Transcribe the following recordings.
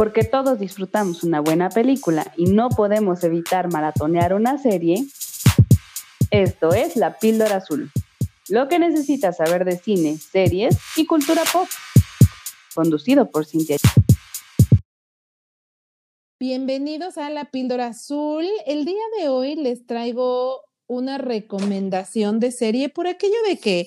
Porque todos disfrutamos una buena película y no podemos evitar maratonear una serie, esto es La Píldora Azul. Lo que necesitas saber de cine, series y cultura pop. Conducido por Cintia. Bienvenidos a La Píldora Azul. El día de hoy les traigo una recomendación de serie por aquello de que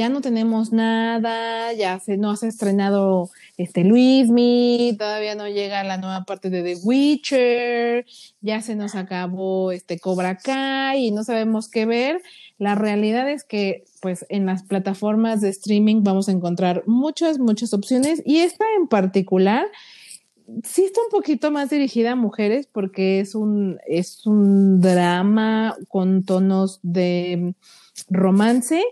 ya no tenemos nada, ya se nos ha estrenado este Luismi, todavía no llega la nueva parte de The Witcher, ya se nos acabó este Cobra Kai y no sabemos qué ver. La realidad es que pues en las plataformas de streaming vamos a encontrar muchas muchas opciones y esta en particular sí está un poquito más dirigida a mujeres porque es un es un drama con tonos de romance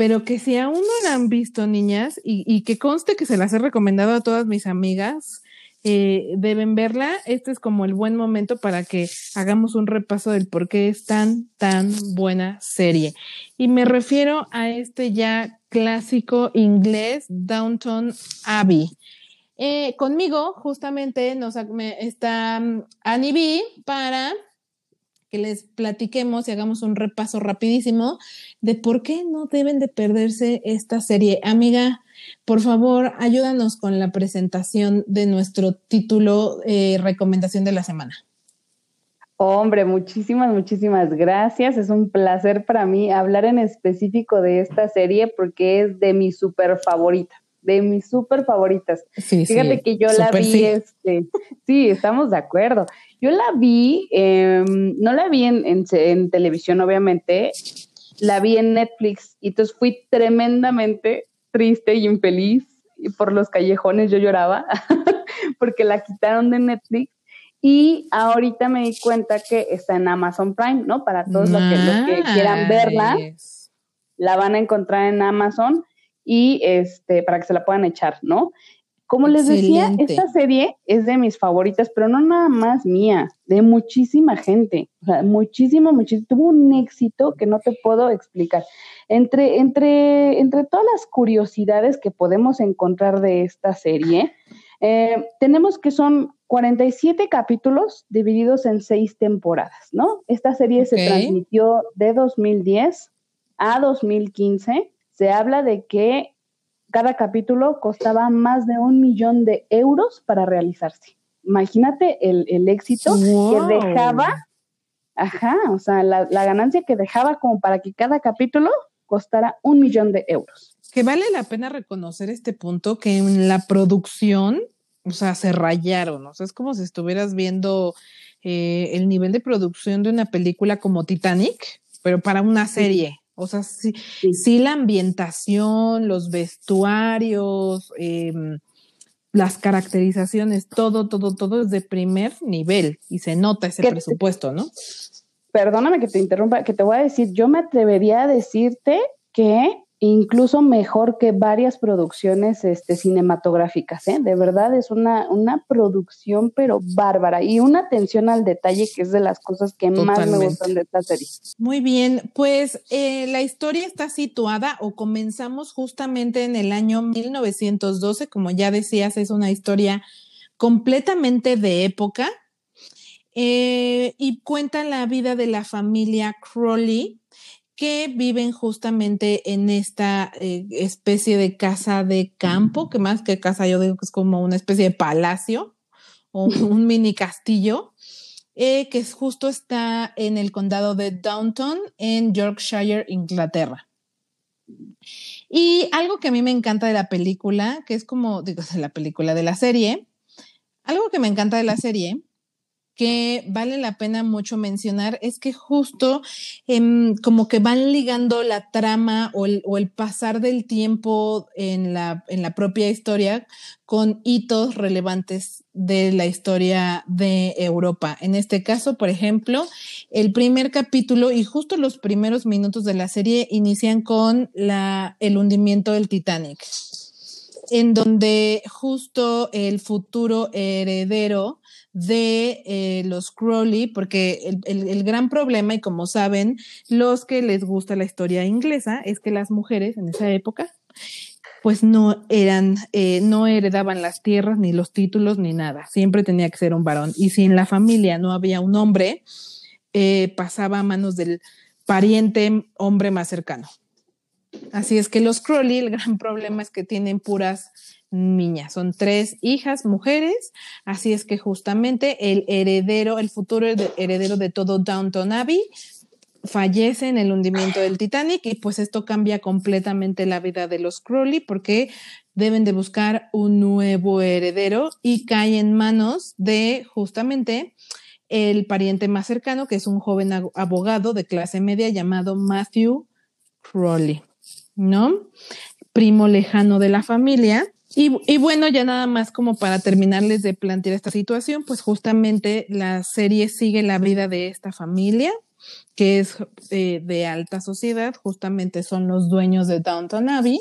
pero que si aún no la han visto, niñas, y, que conste que se las he recomendado a todas mis amigas, eh, deben verla. Este es como el buen momento para que hagamos un repaso del por qué es tan, tan buena serie. Y me refiero a este ya clásico inglés, Downton Abbey. Eh, conmigo, justamente, nos, está mm, Annie B para que les platiquemos y hagamos un repaso rapidísimo de por qué no deben de perderse esta serie. Amiga, por favor, ayúdanos con la presentación de nuestro título eh, recomendación de la semana. Hombre, muchísimas, muchísimas gracias. Es un placer para mí hablar en específico de esta serie porque es de mi súper favorita de mis súper favoritas. Fíjate que yo la vi, este, sí, estamos de acuerdo. Yo la vi, em, no la vi en, en, televisión, obviamente, la vi en Netflix y entonces fui tremendamente triste y infeliz y por los callejones yo lloraba porque la quitaron de Netflix y ahorita me di cuenta que está en Amazon Prime, ¿no? Para todos los que quieran verla, la van a encontrar en Amazon y este, para que se la puedan echar, ¿no? Como les decía, esta serie es de mis favoritas, pero no nada más mía, de muchísima gente. O sea, muchísimo, muchísimo. Tuvo un éxito que no te puedo explicar. Entre, entre, entre todas las curiosidades que podemos encontrar de esta serie, eh, tenemos que son 47 capítulos divididos en seis temporadas, ¿no? Esta serie se transmitió de 2010 a 2015 se habla de que cada capítulo costaba más de un millón de euros para realizarse. Imagínate el, éxito que dejaba, ajá, o sea, la, ganancia que dejaba como para que cada capítulo costara un millón de euros. Que vale la pena reconocer este punto que en la producción, o sea, se rayaron, o sea, es como si estuvieras viendo eh, el nivel de producción de una película como Titanic, pero para una serie. O sea, sí, sí. la ambientación, los vestuarios, em, las caracterizaciones, todo, todo, todo es de primer nivel y se nota ese presupuesto, ¿no? Perdóname que te interrumpa, que te voy a decir, yo me atrevería a decirte que incluso mejor que varias producciones este, cinematográficas, ¿eh? De verdad es una, una producción pero bárbara y una atención al detalle que es de las cosas que más me gustan de esta serie. Muy bien, pues eh, la historia está situada o comenzamos justamente en el año 1912, como ya decías, es una historia completamente de época eh, y cuenta la vida de la familia Crowley, que viven justamente en esta eh, especie de casa de campo, que más que casa yo digo que es como una especie de palacio o un mini castillo, eh, que justo está en el condado de Downton, en Yorkshire, Inglaterra. Y algo que a mí me encanta de la película, que es como, digo, de la película de la serie, algo que me encanta de la serie que vale la pena mucho mencionar es que justo em, como que van ligando la trama o el, pasar del tiempo en la, en la propia historia con hitos relevantes de la historia de Europa. En este caso, por ejemplo, el primer capítulo y justo los primeros minutos de la serie inician con la, el hundimiento del Titanic, en donde justo el futuro heredero de eh, los Crowley, porque el, gran problema, y como saben, los que les gusta la historia inglesa, es que las mujeres en esa época pues no eran, eh, no heredaban las tierras, ni los títulos, ni nada. Siempre tenía que ser un varón. Y si en la familia no había un hombre, eh, pasaba a manos del pariente hombre más cercano. Así es que los Crowley, el gran problema es que tienen puras niñas, son tres hijas mujeres, así es que justamente el heredero, el futuro heredero de todo Downton Abbey fallece en el hundimiento del Titanic y pues esto cambia completamente la vida de los Crowley porque deben de buscar un nuevo heredero y cae en manos de justamente el pariente más cercano, que es un joven abogado de clase media llamado Matthew Crowley, ¿no? Primo lejano de la familia. Y, bueno, ya nada más como para terminarles de plantear esta situación, pues justamente la serie sigue la vida de esta familia, que es eh, de alta sociedad, justamente son los dueños de Downton Abbey.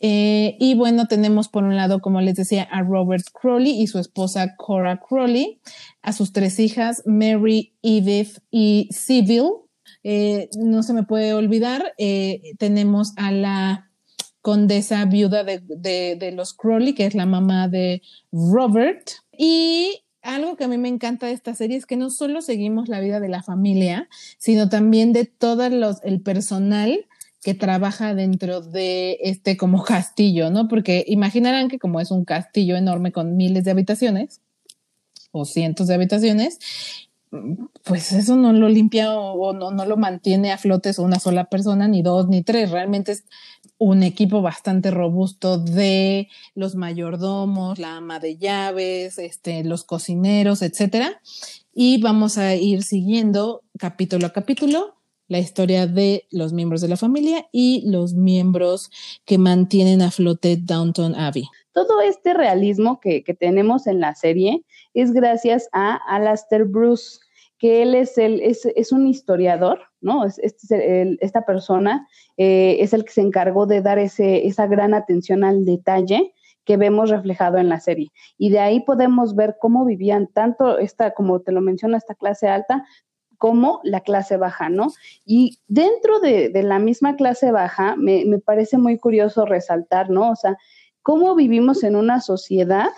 Eh, y bueno, tenemos por un lado, como les decía, a Robert Crowley y su esposa Cora Crowley, a sus tres hijas, Mary, Edith y Sybil. Eh, no se me puede olvidar, tenemos a la condesa viuda de, los Crowley, que es la mamá de Robert. Y algo que a mí me encanta de esta serie es que no solo seguimos la vida de la familia, sino también de todo el personal que trabaja dentro de este como castillo, ¿no? Porque imaginarán que como es un castillo enorme con miles de habitaciones o cientos de habitaciones, pues eso no lo limpia o, no, no, lo mantiene a flotes una sola persona, ni dos, ni tres. Realmente es un equipo bastante robusto de los mayordomos, la ama de llaves, este, los cocineros, etcétera. Y vamos a ir siguiendo capítulo a capítulo la historia de los miembros de la familia y los miembros que mantienen a flote Downton Abbey. Todo este realismo que, que tenemos en la serie es gracias a Alastair Bruce, que él es, el, es, es un historiador, ¿no? Es, esta persona eh, es el que se encargó de dar ese, esa gran atención al detalle que vemos reflejado en la serie. Y de ahí podemos ver cómo vivían tanto esta, como te lo menciona, esta clase alta, como la clase baja, ¿no? Y dentro de, la misma clase baja, me, me, parece muy curioso resaltar, ¿no? O sea, cómo vivimos en una sociedad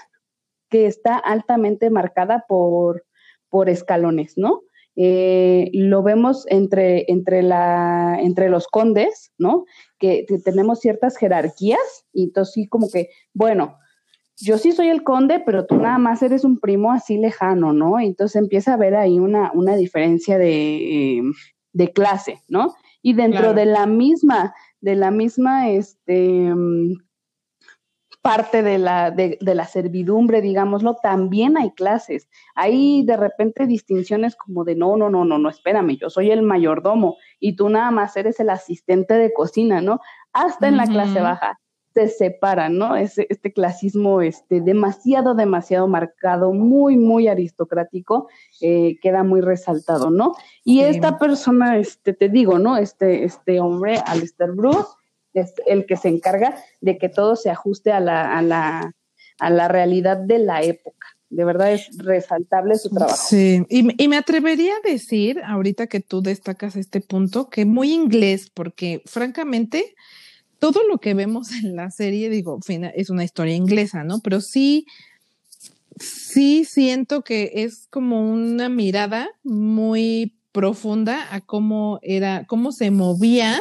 que está altamente marcada por, por escalones, ¿no? Eh, lo vemos entre, entre, la, entre los condes, ¿no? Que, tenemos ciertas jerarquías y entonces sí como que, bueno, yo sí soy el conde, pero tú nada más eres un primo así lejano, ¿no? Entonces empieza a haber ahí una, una diferencia de, de clase, ¿no? Y dentro de la misma, de la misma, este, parte de la, de, la servidumbre, digámoslo, también hay clases. Hay de repente distinciones como de, no, no, no, no, no, espérame, yo soy el mayordomo y tú nada más eres el asistente de cocina, ¿no? Hasta en la clase baja se separan, ¿no? Ese, este clasismo este, demasiado, demasiado marcado, muy, muy aristocrático, eh, queda muy resaltado, ¿no? Y esta persona, este, te digo, ¿no? Este, este hombre, Alistair Bruce, es el que se encarga de que todo se ajuste a la, a la, a la realidad de la época. De verdad es resaltable su trabajo. Sí, y, y, me atrevería a decir, ahorita que tú destacas este punto, que muy inglés, porque francamente, todo lo que vemos en la serie, digo, es una historia inglesa, ¿no? Pero sí, sí siento que es como una mirada muy profunda a cómo era, cómo se movía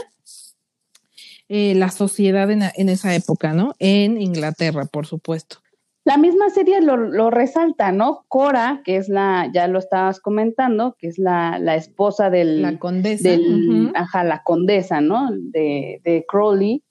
eh, la sociedad en, esa época, ¿no? En Inglaterra, por supuesto. La misma serie lo, resalta, ¿no? Cora, que es la, ya lo estabas comentando, que es la, esposa del... La condesa. Ajá, la condesa, ¿no? De, de Crowley.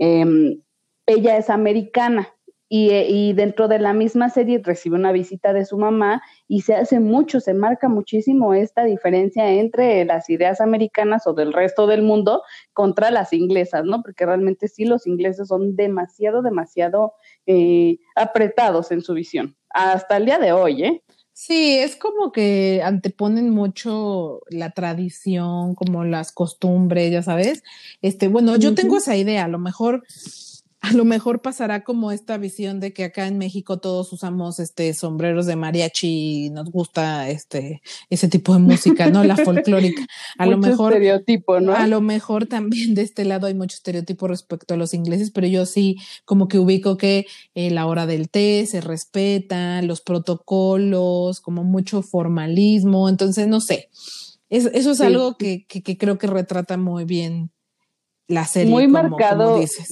Em, ella es americana, eh, y, dentro de la misma serie recibe una visita de su mamá y se hace mucho, se marca muchísimo esta diferencia entre las ideas americanas o del resto del mundo contra las inglesas, ¿no? Porque realmente sí los ingleses son demasiado, demasiado eh, apretados en su visión, hasta el día de hoy, ¿eh? Sí, es como que anteponen mucho la tradición, como las costumbres, ya sabes. Este, bueno, yo tengo esa idea, a lo mejor a lo mejor pasará como esta visión de que acá en México todos usamos este sombreros de mariachi y nos gusta este ese tipo de música, ¿no? La folclórica. A lo mejor estereotipo, ¿no? A lo mejor también de este lado hay mucho estereotipo respecto a los ingleses, pero yo sí como que ubico que eh, la hora del té se respeta, los protocolos, como mucho formalismo, entonces no sé. eso es algo que, que, creo que retrata muy bien la serie. Muy marcado. dices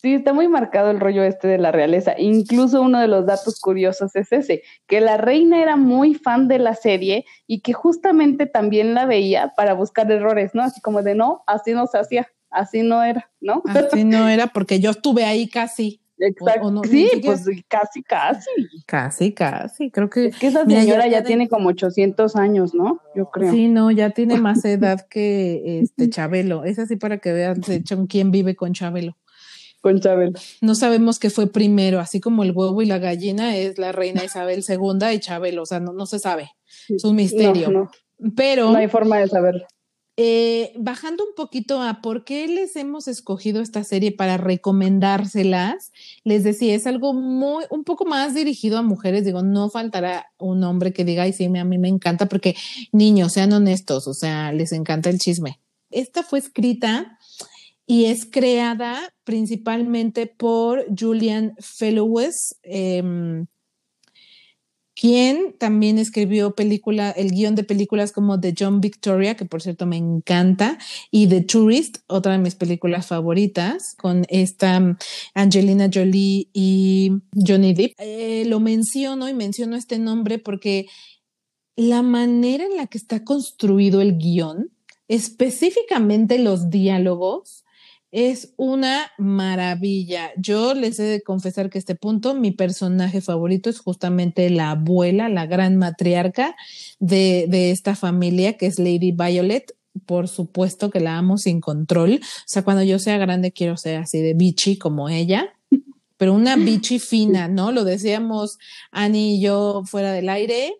Sí, está muy marcado el rollo este de la realeza. Incluso uno de los datos curiosos es ese, que la reina era muy fan de la serie y que justamente también la veía para buscar errores, ¿no? Así como de no, así no se hacía, así no era, ¿no? Así no era porque yo estuve ahí casi. Exacto. sí, pues casi, casi. Casi, casi. Creo que. Es que esa señora ya, tiene como 800 años, ¿no? Yo creo. Sí, no, ya tiene más edad que este Chabelo. Es así para que vean, de hecho, quién vive con Chabelo con Chabelo. No sabemos qué fue primero, así como el huevo y la gallina es la reina Isabel II y Chabelo, o sea, no, no se sabe, es un misterio. Pero... No hay forma de saberlo. Eh, bajando un poquito a por qué les hemos escogido esta serie para recomendárselas, les decía, es algo muy, un poco más dirigido a mujeres. Digo, no faltará un hombre que diga, ay, sí, a mí me encanta, porque niños, sean honestos, o sea, les encanta el chisme. Esta fue escrita y es creada principalmente por Julian Fellowes, em, quien también escribió película, el guion de películas como The John Victoria, que por cierto me encanta, y The Tourist, otra de mis películas favoritas, con esta Angelina Jolie y Johnny Depp. Eh, lo menciono y menciono este nombre porque la manera en la que está construido el guion, específicamente los diálogos, es una maravilla. Yo les he de confesar que este punto, mi personaje favorito es justamente la abuela, la gran matriarca de, de esta familia, que es Lady Violet. Por supuesto que la amo sin control. O sea, cuando yo sea grande quiero ser así de bichi como ella, pero una bichi fina, ¿no? Lo decíamos Annie y yo fuera del aire,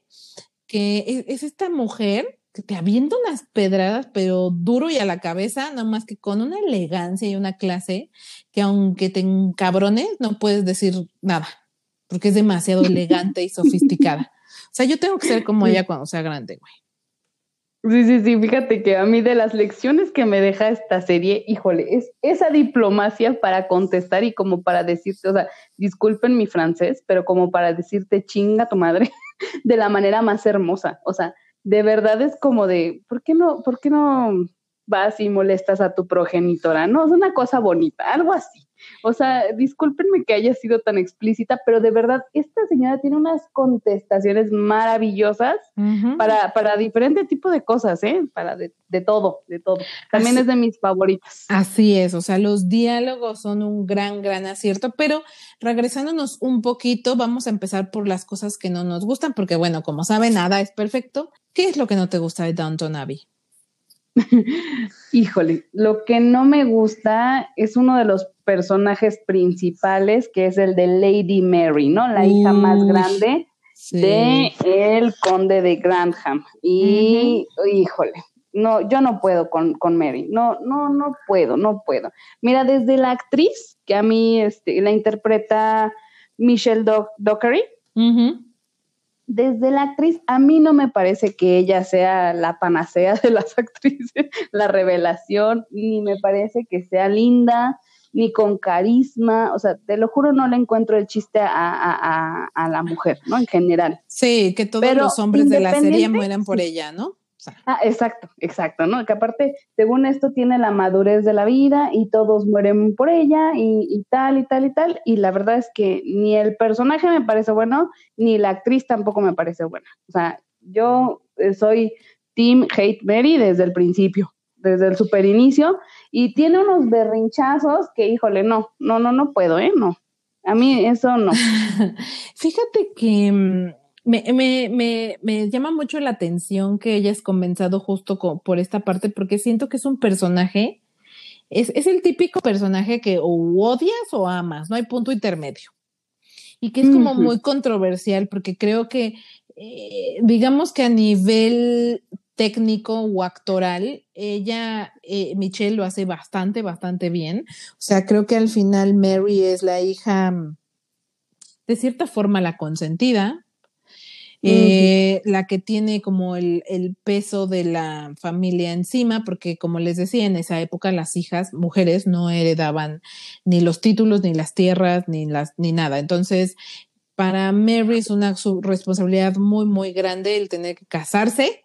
que es esta mujer te avienta unas pedradas, pero duro y a la cabeza, nada más que con una elegancia y una clase que aunque te encabrones, no puedes decir nada, porque es demasiado elegante y sofisticada. O sea, yo tengo que ser como ella cuando sea grande, güey. Sí, sí, sí, fíjate que a mí de las lecciones que me deja esta serie, híjole, es esa diplomacia para contestar y como para decirte, o sea, disculpen mi francés, pero como para decirte chinga tu madre de la manera más hermosa, o sea, de verdad es como de, ¿por qué no, por qué no vas y molestas a tu progenitora? No, es una cosa bonita, algo así. O sea, discúlpenme que haya sido tan explícita, pero de verdad, esta señora tiene unas contestaciones maravillosas para, para diferente tipo de cosas, ¿eh? Para de, todo, de todo. También es de mis favoritas. Así es, o sea, los diálogos son un gran, gran acierto, pero regresándonos un poquito, vamos a empezar por las cosas que no nos gustan, porque bueno, como sabe, nada es perfecto. ¿Qué es lo que no te gusta de Downton Abbey? Híjole, lo que no me gusta es uno de los personajes principales, que es el de Lady Mary, ¿no? La hija más grande de el conde de Grantham. Y, híjole, no, yo no puedo con, con, Mary, no, no, no puedo, no puedo. Mira, desde la actriz, que a mí este, la interpreta Michelle Dockery, desde la actriz, a mí no me parece que ella sea la panacea de las actrices, la revelación, ni me parece que sea linda, ni con carisma, o sea, te lo juro, no le encuentro el chiste a, la mujer, ¿no? En general. Sí, que todos los hombres de la serie mueran por ella, ¿no? Ah, exacto, exacto, ¿no? Que aparte, según esto, tiene la madurez de la vida y todos mueren por ella y, tal y tal y tal. Y la verdad es que ni el personaje me parece bueno, ni la actriz tampoco me parece buena. O sea, yo eh, soy Team Hate Mary desde el principio, desde el super inicio, y tiene unos berrinchazos que, híjole, no, no, no, no puedo, ¿eh? No. A mí eso no. Fíjate que mm, me, me, me, me, llama mucho la atención que hayas comenzado justo por esta parte, porque siento que es un personaje, es, es el típico personaje que o odias o amas, no hay punto intermedio. Y que es como muy controversial, porque creo que, eh, digamos que a nivel técnico o actoral, ella, eh, Michelle, lo hace bastante, bastante bien. O sea, creo que al final Mary es la hija, de cierta forma, la consentida, eh, la que tiene como el, el, peso de la familia encima, porque como les decía, en esa época las hijas, mujeres, no heredaban ni los títulos, ni las tierras, ni, las, ni nada. Entonces, para Mary es una responsabilidad muy, muy grande el tener que casarse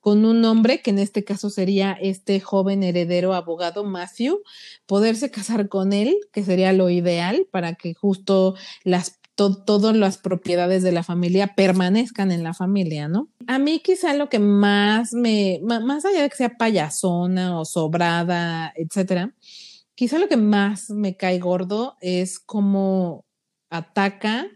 con un hombre, que en este caso sería este joven heredero abogado Matthew, poderse casar con él, que sería lo ideal para que justo las todas las propiedades de la familia permanezcan en la familia, ¿no? A mí quizá lo que más me, más allá de que sea payasona o sobrada, etcétera, quizá lo que más me cae gordo es cómo ataca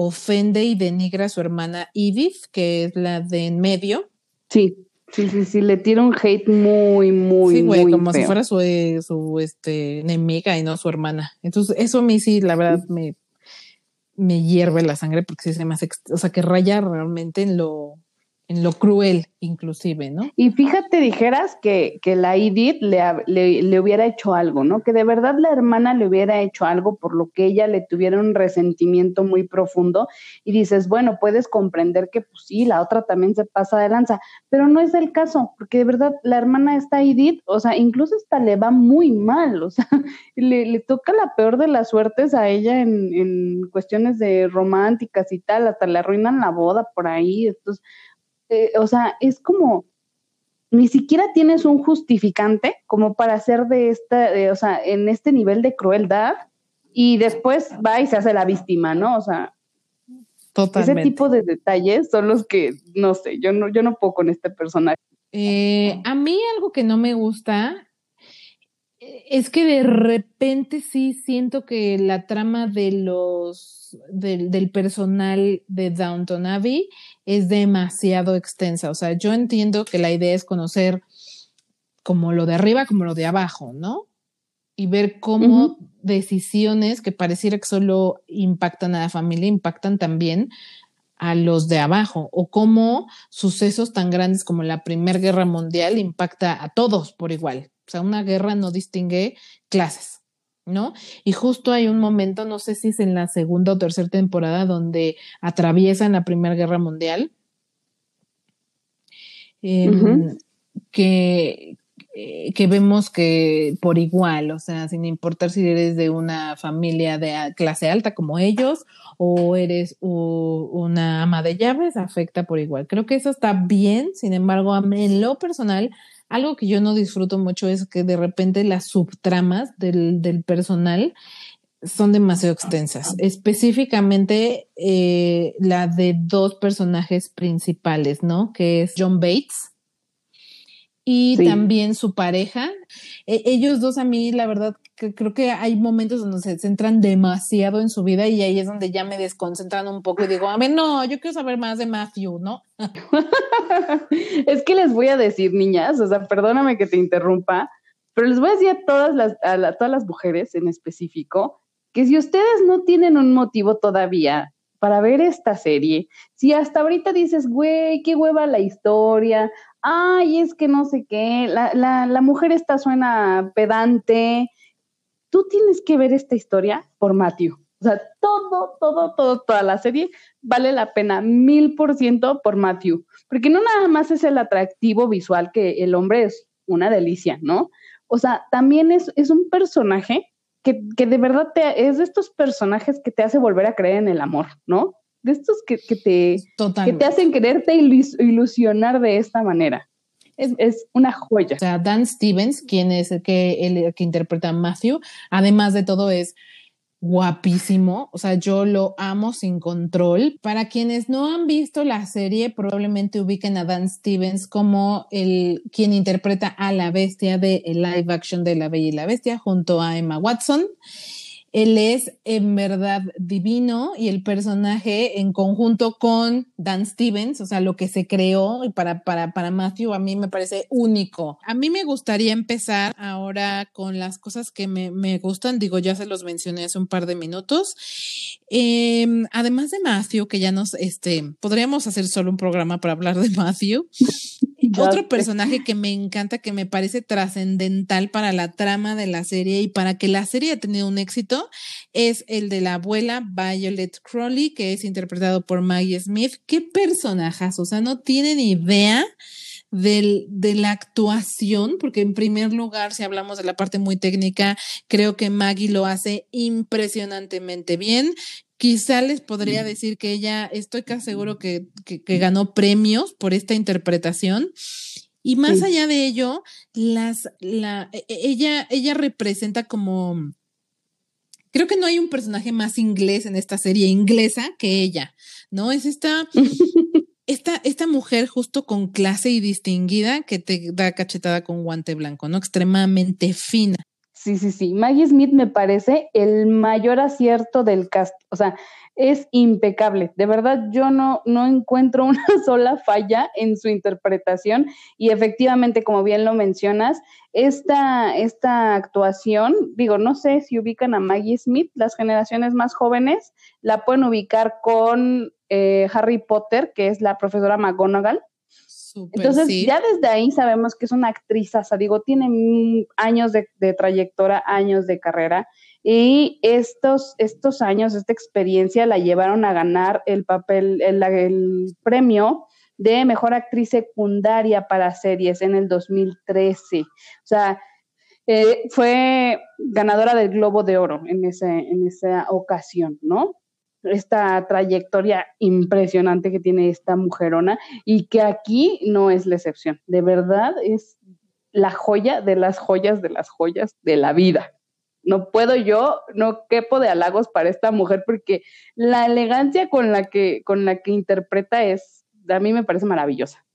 ofende y denigra a su hermana Edith, que es la de en medio. Sí, sí, sí, sí, le tira un hate muy, muy, sí, güey, como si fuera su, su este, enemiga y no su hermana. Entonces, eso a mí sí, la verdad, me, me hierve la sangre porque sí se me hace, o sea, que raya realmente en lo, en lo cruel inclusive, ¿no? Y fíjate, dijeras que, que la Edith le, le, hubiera hecho algo, ¿no? Que de verdad la hermana le hubiera hecho algo por lo que ella le tuviera un resentimiento muy profundo y dices, bueno, puedes comprender que pues sí, la otra también se pasa de lanza, pero no es el caso, porque de verdad la hermana está Edith, o sea, incluso hasta le va muy mal, o sea, le, le toca la peor de las suertes a ella en, en cuestiones de románticas y tal, hasta le arruinan la boda por ahí, entonces eh, o sea, es como, ni siquiera tienes un justificante como para hacer de esta, o sea, en este nivel de crueldad y después va y se hace la víctima, ¿no? O sea, Totalmente. ese tipo de detalles son los que, no sé, yo no, yo no puedo con este personaje. Eh, a mí algo que no me gusta es que de repente sí siento que la trama de los del, del, personal de Downton Abbey es demasiado extensa. O sea, yo entiendo que la idea es conocer como lo de arriba como lo de abajo, ¿no? Y ver cómo decisiones que pareciera que solo impactan a la familia impactan también a los de abajo o cómo sucesos tan grandes como la Primera Guerra Mundial impacta a todos por igual. O sea, una guerra no distingue clases, ¿no? Y justo hay un momento, no sé si es en la segunda o tercera temporada, donde atraviesan la Primera Guerra Mundial, em, que, eh, que vemos que por igual, o sea, sin importar si eres de una familia de clase alta como ellos o eres una ama de llaves, afecta por igual. Creo que eso está bien, sin embargo, en lo personal, algo que yo no disfruto mucho es que de repente las subtramas del, del personal son demasiado extensas, específicamente eh, la de dos personajes principales, ¿no? Que es John Bates y también su pareja. E, ellos dos a mí, la verdad, que creo que hay momentos donde se centran demasiado en su vida y ahí es donde ya me desconcentran un poco y digo, a ver, no, yo quiero saber más de Matthew, ¿no? es que les voy a decir, niñas, o sea, perdóname que te interrumpa, pero les voy a decir a todas las, a todas las mujeres en específico que si ustedes no tienen un motivo todavía para ver esta serie, si hasta ahorita dices, güey, qué hueva la historia, ay, es que no sé qué, la, la, la mujer esta suena pedante. Tú tienes que ver esta historia por Matthew. O sea, todo, todo, todo, toda la serie vale la pena mil por ciento por Matthew. Porque no nada más es el atractivo visual que el hombre es una delicia, ¿no? O sea, también es, es un personaje que, que, de verdad te, es de estos personajes que te hace volver a creer en el amor, ¿no? De estos que, que te, que te hacen quererte ilusionar de esta manera. Es, es, una joya. O sea, Dan Stevens, quien es el que, el que interpreta a Matthew, además de todo es guapísimo, o sea, yo lo amo sin control. Para quienes no han visto la serie, probablemente ubiquen a Dan Stevens como el quien interpreta a la bestia de el live action de La Bella y la Bestia junto a Emma Watson. Él es en verdad divino y el personaje en conjunto con Dan Stevens, o sea, lo que se creó y para, para, para Matthew a mí me parece único. A mí me gustaría empezar ahora con las cosas que me, me gustan, digo, ya se los mencioné hace un par de minutos. Em, además de Matthew, que ya nos, este, podríamos hacer solo un programa para hablar de Matthew. Otro personaje que me encanta, que me parece trascendental para la trama de la serie y para que la serie haya tenido un éxito, es el de la abuela Violet Crowley, que es interpretado por Maggie Smith. ¿Qué personajas? O sea, no tienen idea del, de la actuación, porque en primer lugar, si hablamos de la parte muy técnica, creo que Maggie lo hace impresionantemente bien. Quizá les podría decir que ella, estoy casi seguro que, que, ganó premios por esta interpretación. Y más allá de ello, las, la, e, e, ella, ella representa como, creo que no hay un personaje más inglés en esta serie inglesa que ella, ¿no? Es esta esta, esta mujer justo con clase y distinguida que te da cachetada con guante blanco, ¿no? Extremadamente fina. Sí, sí, sí. Maggie Smith me parece el mayor acierto del cast. O sea, es impecable. De verdad, yo no, no encuentro una sola falla en su interpretación. Y efectivamente, como bien lo mencionas, esta, esta actuación, digo, no sé si ubican a Maggie Smith, las generaciones más jóvenes la pueden ubicar con eh, Harry Potter, que es la profesora McGonagall. Entonces, ya desde ahí sabemos que es una actriz, o sea, digo, tiene años de, trayectoria, años de carrera, y estos, estos años, esta experiencia la llevaron a ganar el papel, el, premio de mejor actriz secundaria para series en el 2013. O sea, eh, fue ganadora del Globo de Oro en, ese, en esa ocasión, ¿no? Esta trayectoria impresionante que tiene esta mujerona y que aquí no es la excepción. De verdad es la joya de las joyas de las joyas de la vida. No puedo yo, no quepo de halagos para esta mujer porque la elegancia con la que, con la que interpreta es, a mí me parece maravillosa.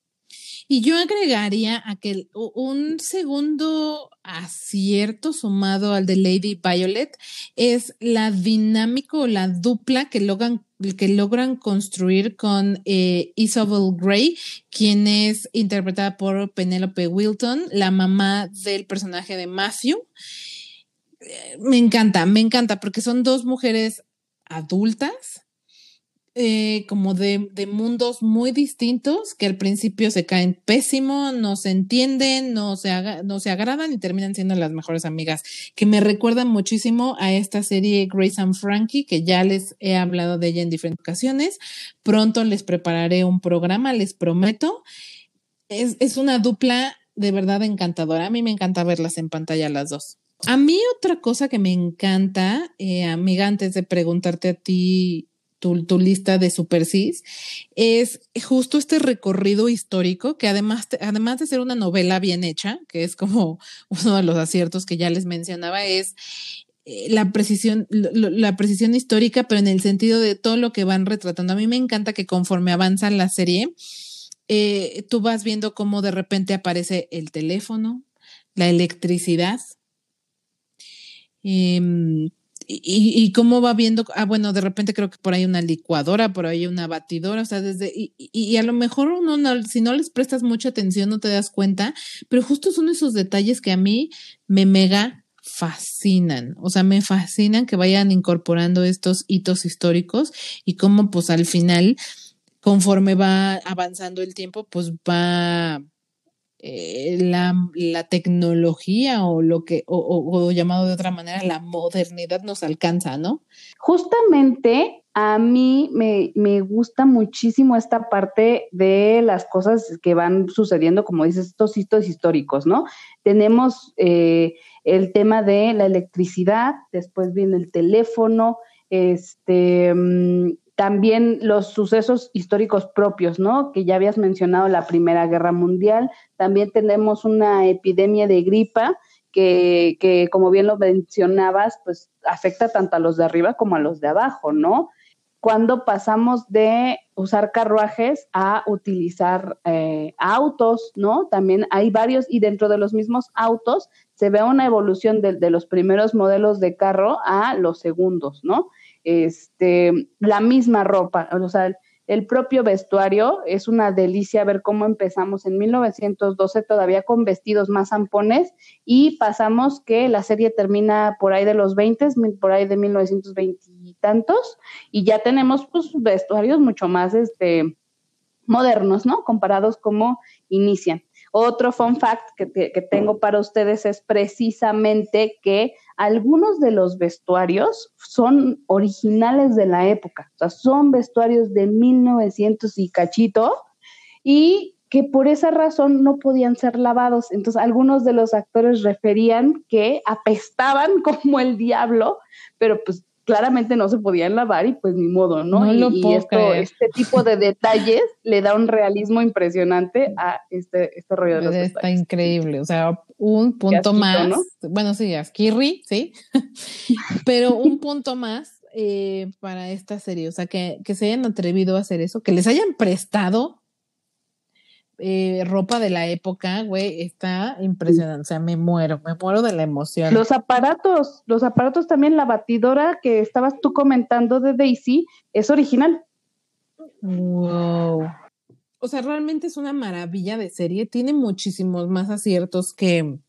Y yo agregaría a que un segundo acierto sumado al de Lady Violet es la dinámica o la dupla que logran, que logran construir con eh, Isabel Gray, quien es interpretada por Penelope Wilton, la mamá del personaje de Matthew. Eh, me encanta, me encanta porque son dos mujeres adultas eh, como de, de, mundos muy distintos que al principio se caen pésimo, no se entienden, no se, no se agradan y terminan siendo las mejores amigas, que me recuerdan muchísimo a esta serie Grace and Frankie, que ya les he hablado de ella en diferentes ocasiones. Pronto les prepararé un programa, les prometo. Es, es una dupla de verdad encantadora. A mí me encanta verlas en pantalla las dos. A mí otra cosa que me encanta, eh, amiga, antes de preguntarte a ti tu, lista de Super es justo este recorrido histórico que además, además de ser una novela bien hecha, que es como uno de los aciertos que ya les mencionaba, es eh, la precisión, la precisión histórica, pero en el sentido de todo lo que van retratando. A mí me encanta que conforme avanza la serie, eh, tú vas viendo cómo de repente aparece el teléfono, la electricidad, eh, y, cómo va viendo, ah, bueno, de repente creo que por ahí una licuadora, por ahí una batidora, o sea, desde, y, y a lo mejor uno, si no les prestas mucha atención, no te das cuenta, pero justo son esos detalles que a mí me mega fascinan, o sea, me fascinan que vayan incorporando estos hitos históricos y cómo pues al final, conforme va avanzando el tiempo, pues va eh, la, la, tecnología o lo que, o, llamado de otra manera, la modernidad nos alcanza, ¿no? Justamente a mí me, me, gusta muchísimo esta parte de las cosas que van sucediendo, como dices, estos hitos históricos, ¿no? Tenemos eh, el tema de la electricidad, después viene el teléfono, este, mm, también los sucesos históricos propios, ¿no? Que ya habías mencionado la Primera Guerra Mundial. También tenemos una epidemia de gripa que, que, como bien lo mencionabas, pues afecta tanto a los de arriba como a los de abajo, ¿no? Cuando pasamos de usar carruajes a utilizar eh, autos, ¿no? También hay varios y dentro de los mismos autos se ve una evolución de, de, los primeros modelos de carro a los segundos, ¿no? Este, la misma ropa, o sea, el propio vestuario es una delicia ver cómo empezamos en 1912 todavía con vestidos más zampones y pasamos que la serie termina por ahí de los 20, por ahí de 1920 y tantos, y ya tenemos pues vestuarios mucho más este, modernos, ¿no? Comparados como inician. Otro fun fact que, que, tengo para ustedes es precisamente que algunos de los vestuarios son originales de la época, o sea, son vestuarios de 1900 y cachito, y que por esa razón no podían ser lavados. Entonces, algunos de los actores referían que apestaban como el diablo, pero pues claramente no se podían lavar y pues ni modo, ¿no? y, esto, este tipo de detalles le da un realismo impresionante a este, este rollo de los Está increíble, o sea, un punto más, bueno, sí, Askirri, sí, pero un punto más eh, para esta serie, o sea, que, que se hayan atrevido a hacer eso, que les hayan prestado eh, ropa de la época, güey, está impresionante. O sea, me muero, me muero de la emoción. Los aparatos, los aparatos también, la batidora que estabas tú comentando de Daisy, es original. Wow. O sea, realmente es una maravilla de serie. Tiene muchísimos más aciertos que,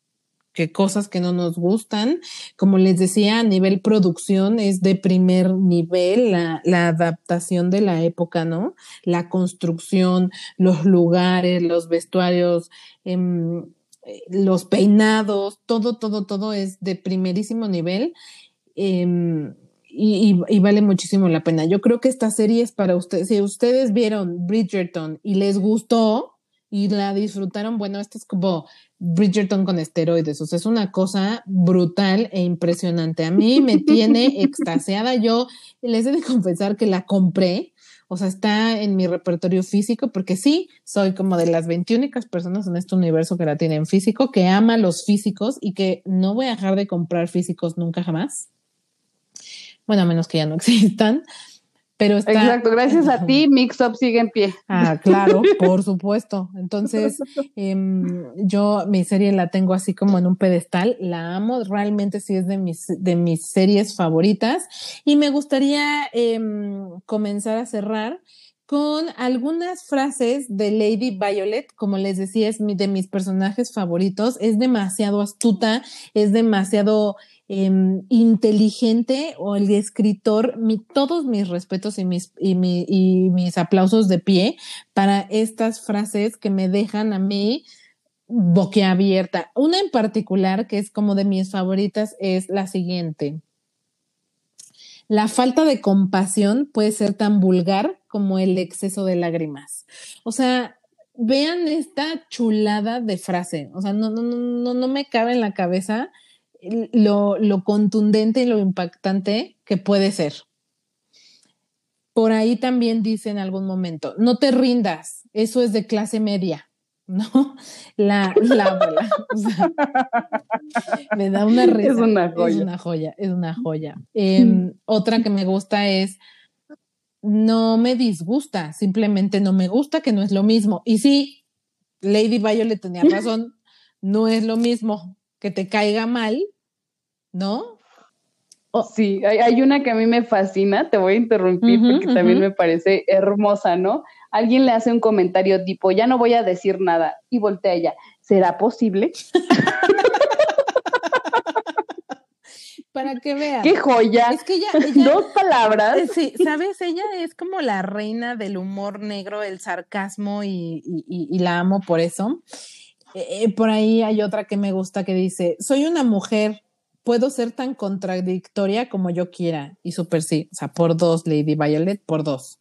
que cosas que no nos gustan. Como les decía, a nivel producción es de primer nivel la, la, adaptación de la época, ¿no? La construcción, los lugares, los vestuarios, eh, los peinados, todo, todo, todo es de primerísimo nivel. Y, y, y, vale muchísimo la pena. Yo creo que esta serie es para ustedes. Si ustedes vieron Bridgerton y les gustó y la disfrutaron, bueno, esta es como Bridgerton con esteroides. O sea, es una cosa brutal e impresionante. A mí me tiene extasiada. Yo les he de confesar que la compré. O sea, está en mi repertorio físico porque sí, soy como de las 21 personas en este universo que la tienen físico, que ama los físicos y que no voy a dejar de comprar físicos nunca jamás. Bueno, a menos que ya no existan. Pero está... Exacto, gracias a ti, Mixup sigue en pie. Ah, claro, por supuesto. Entonces, eh, yo mi serie la tengo así como en un pedestal, la amo, realmente sí es de mis, de mis series favoritas y me gustaría eh, comenzar a cerrar con algunas frases de Lady Violet, como les decía, es de mis personajes favoritos, es demasiado astuta, es demasiado eh, inteligente o el escritor, mi, todos mis respetos y mis, y, mi, y mis aplausos de pie para estas frases que me dejan a mí boquiabierta. Una en particular, que es como de mis favoritas, es la siguiente. La falta de compasión puede ser tan vulgar como el exceso de lágrimas. O sea, vean esta chulada de frase. O sea, no, no, no, no me cabe en la cabeza lo, lo contundente y lo impactante que puede ser. Por ahí también dice en algún momento, no te rindas, eso es de clase media, ¿no? La, la, o sea, me da una risa. Es una joya. Es una joya, es una joya. Eh, otra que me gusta es, no me disgusta, simplemente no me gusta, que no es lo mismo. Y sí, Lady Violet tenía razón, no es lo mismo que te caiga mal ¿no? Oh. Sí, hay, hay, una que a mí me fascina, te voy a interrumpir uh -huh, porque uh -huh. también me parece hermosa, ¿no? Alguien le hace un comentario tipo, ya no voy a decir nada, y voltea ella, ¿será posible? Para que vean. ¡Qué joya! Es que ella, ella, Dos palabras. Sí, ¿sabes? Ella es como la reina del humor negro, el sarcasmo, y, y, y la amo por eso. Eh, por ahí hay otra que me gusta que dice, soy una mujer puedo ser tan contradictoria como yo quiera. Y súper sí, o sea, por dos, Lady Violet, por dos.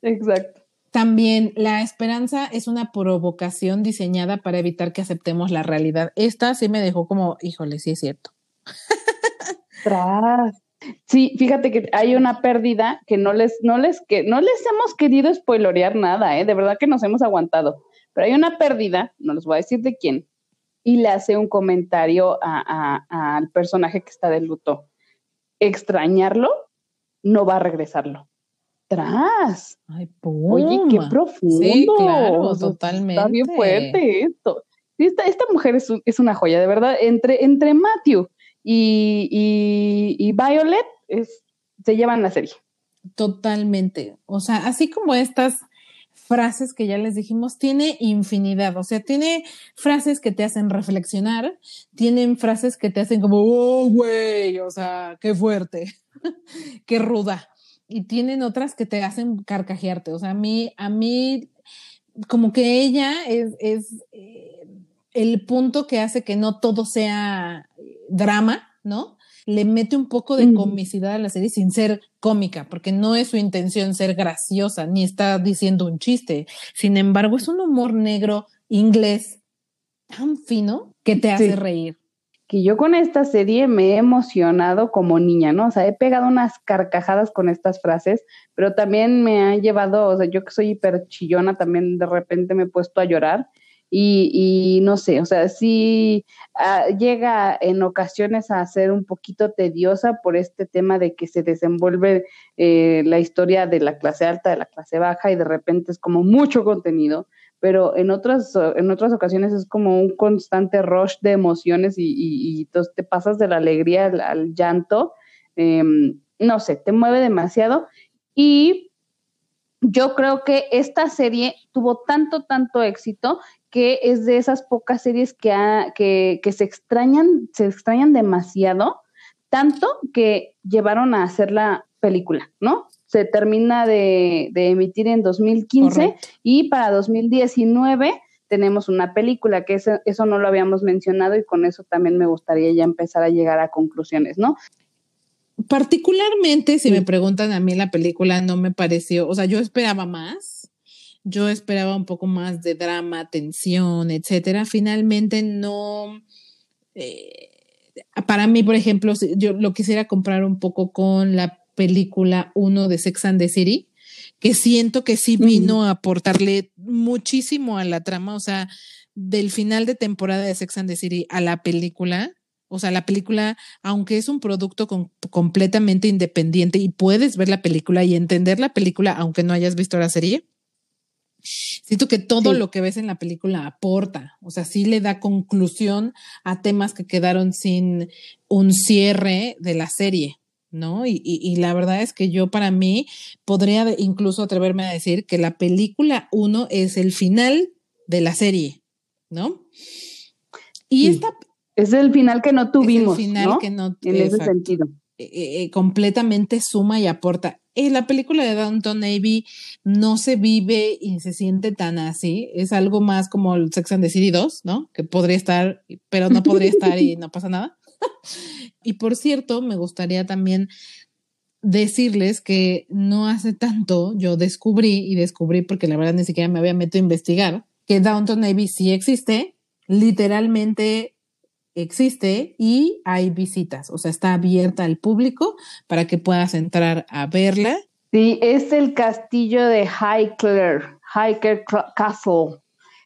Exacto. También la esperanza es una provocación diseñada para evitar que aceptemos la realidad. Esta sí me dejó como, híjole, sí es cierto. Tras. Sí, fíjate que hay una pérdida que no les, no les, que no les hemos querido spoilorear nada, ¿eh? de verdad que nos hemos aguantado. Pero hay una pérdida, no les voy a decir de quién, y le hace un comentario al personaje que está de luto. Extrañarlo no va a regresarlo. atrás. Ay, Oye, qué profundo. Sí, claro, totalmente. Está bien fuerte esto. Esta, esta mujer es, es, una joya, de verdad. Entre, entre Matthew y, y, y Violet es, se llevan la serie. Totalmente. O sea, así como estas frases que ya les dijimos, tiene infinidad, o sea, tiene frases que te hacen reflexionar, tienen frases que te hacen como, oh, güey, o sea, qué fuerte, qué ruda, y tienen otras que te hacen carcajearte, o sea, a mí, a mí, como que ella es, es eh, el punto que hace que no todo sea drama, ¿no? Le mete un poco de comicidad a la serie sin ser cómica, porque no es su intención ser graciosa, ni está diciendo un chiste. Sin embargo, es un humor negro inglés tan fino que te hace reír. Que yo con esta serie me he emocionado como niña, ¿no? O sea, he pegado unas carcajadas con estas frases, pero también me ha llevado, o sea, yo que soy hiper chillona, también de repente me he puesto a llorar y, no sé, o sea, sí ah, llega en ocasiones a ser un poquito tediosa por este tema de que se desenvuelve eh, la historia de la clase alta, de la clase baja y de repente es como mucho contenido, pero en otras, en otras ocasiones es como un constante rush de emociones y, entonces te pasas de la alegría al, llanto, em, no sé, te mueve demasiado. Y yo creo que esta serie tuvo tanto, tanto éxito que es de esas pocas series que, que, se extrañan, se extrañan demasiado, tanto que llevaron a hacer la película, ¿no? Se termina de, emitir en 2015 y para 2019 tenemos una película, que eso, eso no lo habíamos mencionado y con eso también me gustaría ya empezar a llegar a conclusiones, ¿no? Particularmente, si me preguntan a mí la película, no me pareció, o sea, yo esperaba más, yo esperaba un poco más de drama, tensión, etcétera. Finalmente no. Eh, para mí, por ejemplo, yo lo quisiera comprar un poco con la película 1 de Sex and the City, que siento que sí vino a aportarle muchísimo a la trama, o sea, del final de temporada de Sex and the City a la película. O sea, la película, aunque es un producto completamente independiente y puedes ver la película y entender la película, aunque no hayas visto la serie, Siento que todo lo que ves en la película aporta, o sea, sí le da conclusión a temas que quedaron sin un cierre de la serie, ¿no? Y, y, la verdad es que yo para mí podría incluso atreverme a decir que la película uno es el final de la serie, ¿no? Y esta... Es el final que no tuvimos. Es el final que no... En ese sentido. Eh, eh, completamente suma y aporta. En la película de Downton Navy no se vive y se siente tan así. Es algo más como el Sex and the City 2, ¿no? Que podría estar, pero no podría estar y no pasa nada. y por cierto, me gustaría también decirles que no hace tanto yo descubrí y descubrí porque la verdad ni siquiera me había metido a investigar que Downton Navy sí existe. Literalmente existe y hay visitas, o sea, está abierta al público para que puedas entrar a verla. Sí, es el castillo de Highclere, Highclere Castle,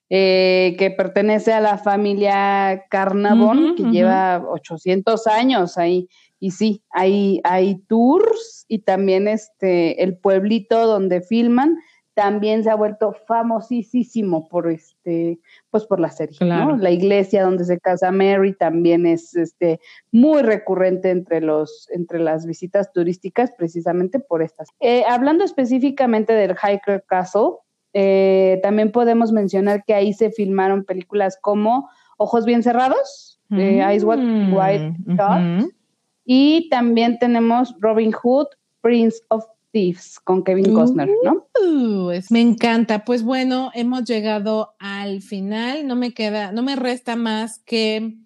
eh, que pertenece a la familia Carnavon, que lleva 800 años ahí. Y sí, hay, hay tours y también este, el pueblito donde filman también se ha vuelto famosísimo por este, pues por la serie, ¿no? La iglesia donde se casa Mary también es este muy recurrente entre los, entre las visitas turísticas, precisamente por estas. Eh, hablando específicamente del Hiker Castle, eh, también podemos mencionar que ahí se filmaron películas como Ojos Bien Cerrados, de Eyes Wide Shut, y también tenemos Robin Hood, Prince of Thieves con Kevin Costner, ¿no? Uh, me encanta. Pues bueno, hemos llegado al final. No me queda, no me resta más que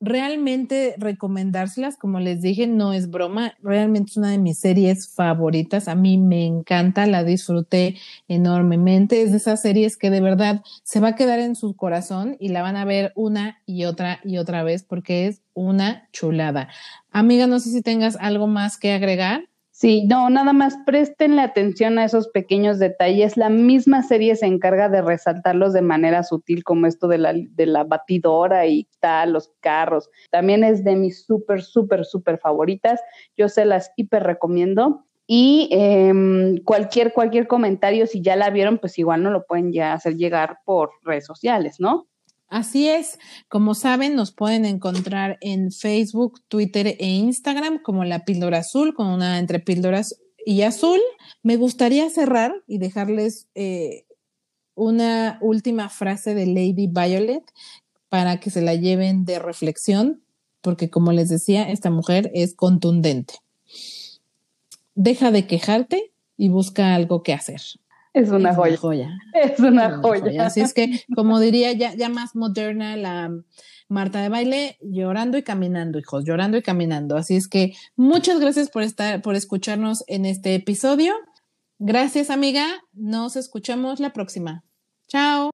realmente recomendárselas. Como les dije, no es broma. Realmente es una de mis series favoritas. A mí me encanta, la disfruté enormemente. Es de esas series que de verdad se va a quedar en su corazón y la van a ver una y otra y otra vez porque es una chulada. Amiga, no sé si tengas algo más que agregar. Sí, no, nada más prestenle atención a esos pequeños detalles. La misma serie se encarga de resaltarlos de manera sutil, como esto de la, de la batidora y tal, los carros. También es de mis súper, súper, súper favoritas. Yo se las hiper recomiendo. Y em, cualquier, cualquier comentario, si ya la vieron, pues igual no lo pueden ya hacer llegar por redes sociales, ¿no? Así es, como saben, nos pueden encontrar en Facebook, Twitter e Instagram como la píldora azul, con una entre píldoras y azul. Me gustaría cerrar y dejarles eh, una última frase de Lady Violet para que se la lleven de reflexión, porque como les decía, esta mujer es contundente. Deja de quejarte y busca algo que hacer. Es una, joya. Es una, joya. Así es que, como diría ya, ya más moderna la Marta de baile, llorando y caminando, hijos, llorando y caminando. Así es que muchas gracias por estar, por escucharnos en este episodio. Gracias, amiga. Nos escuchamos la próxima. Chao.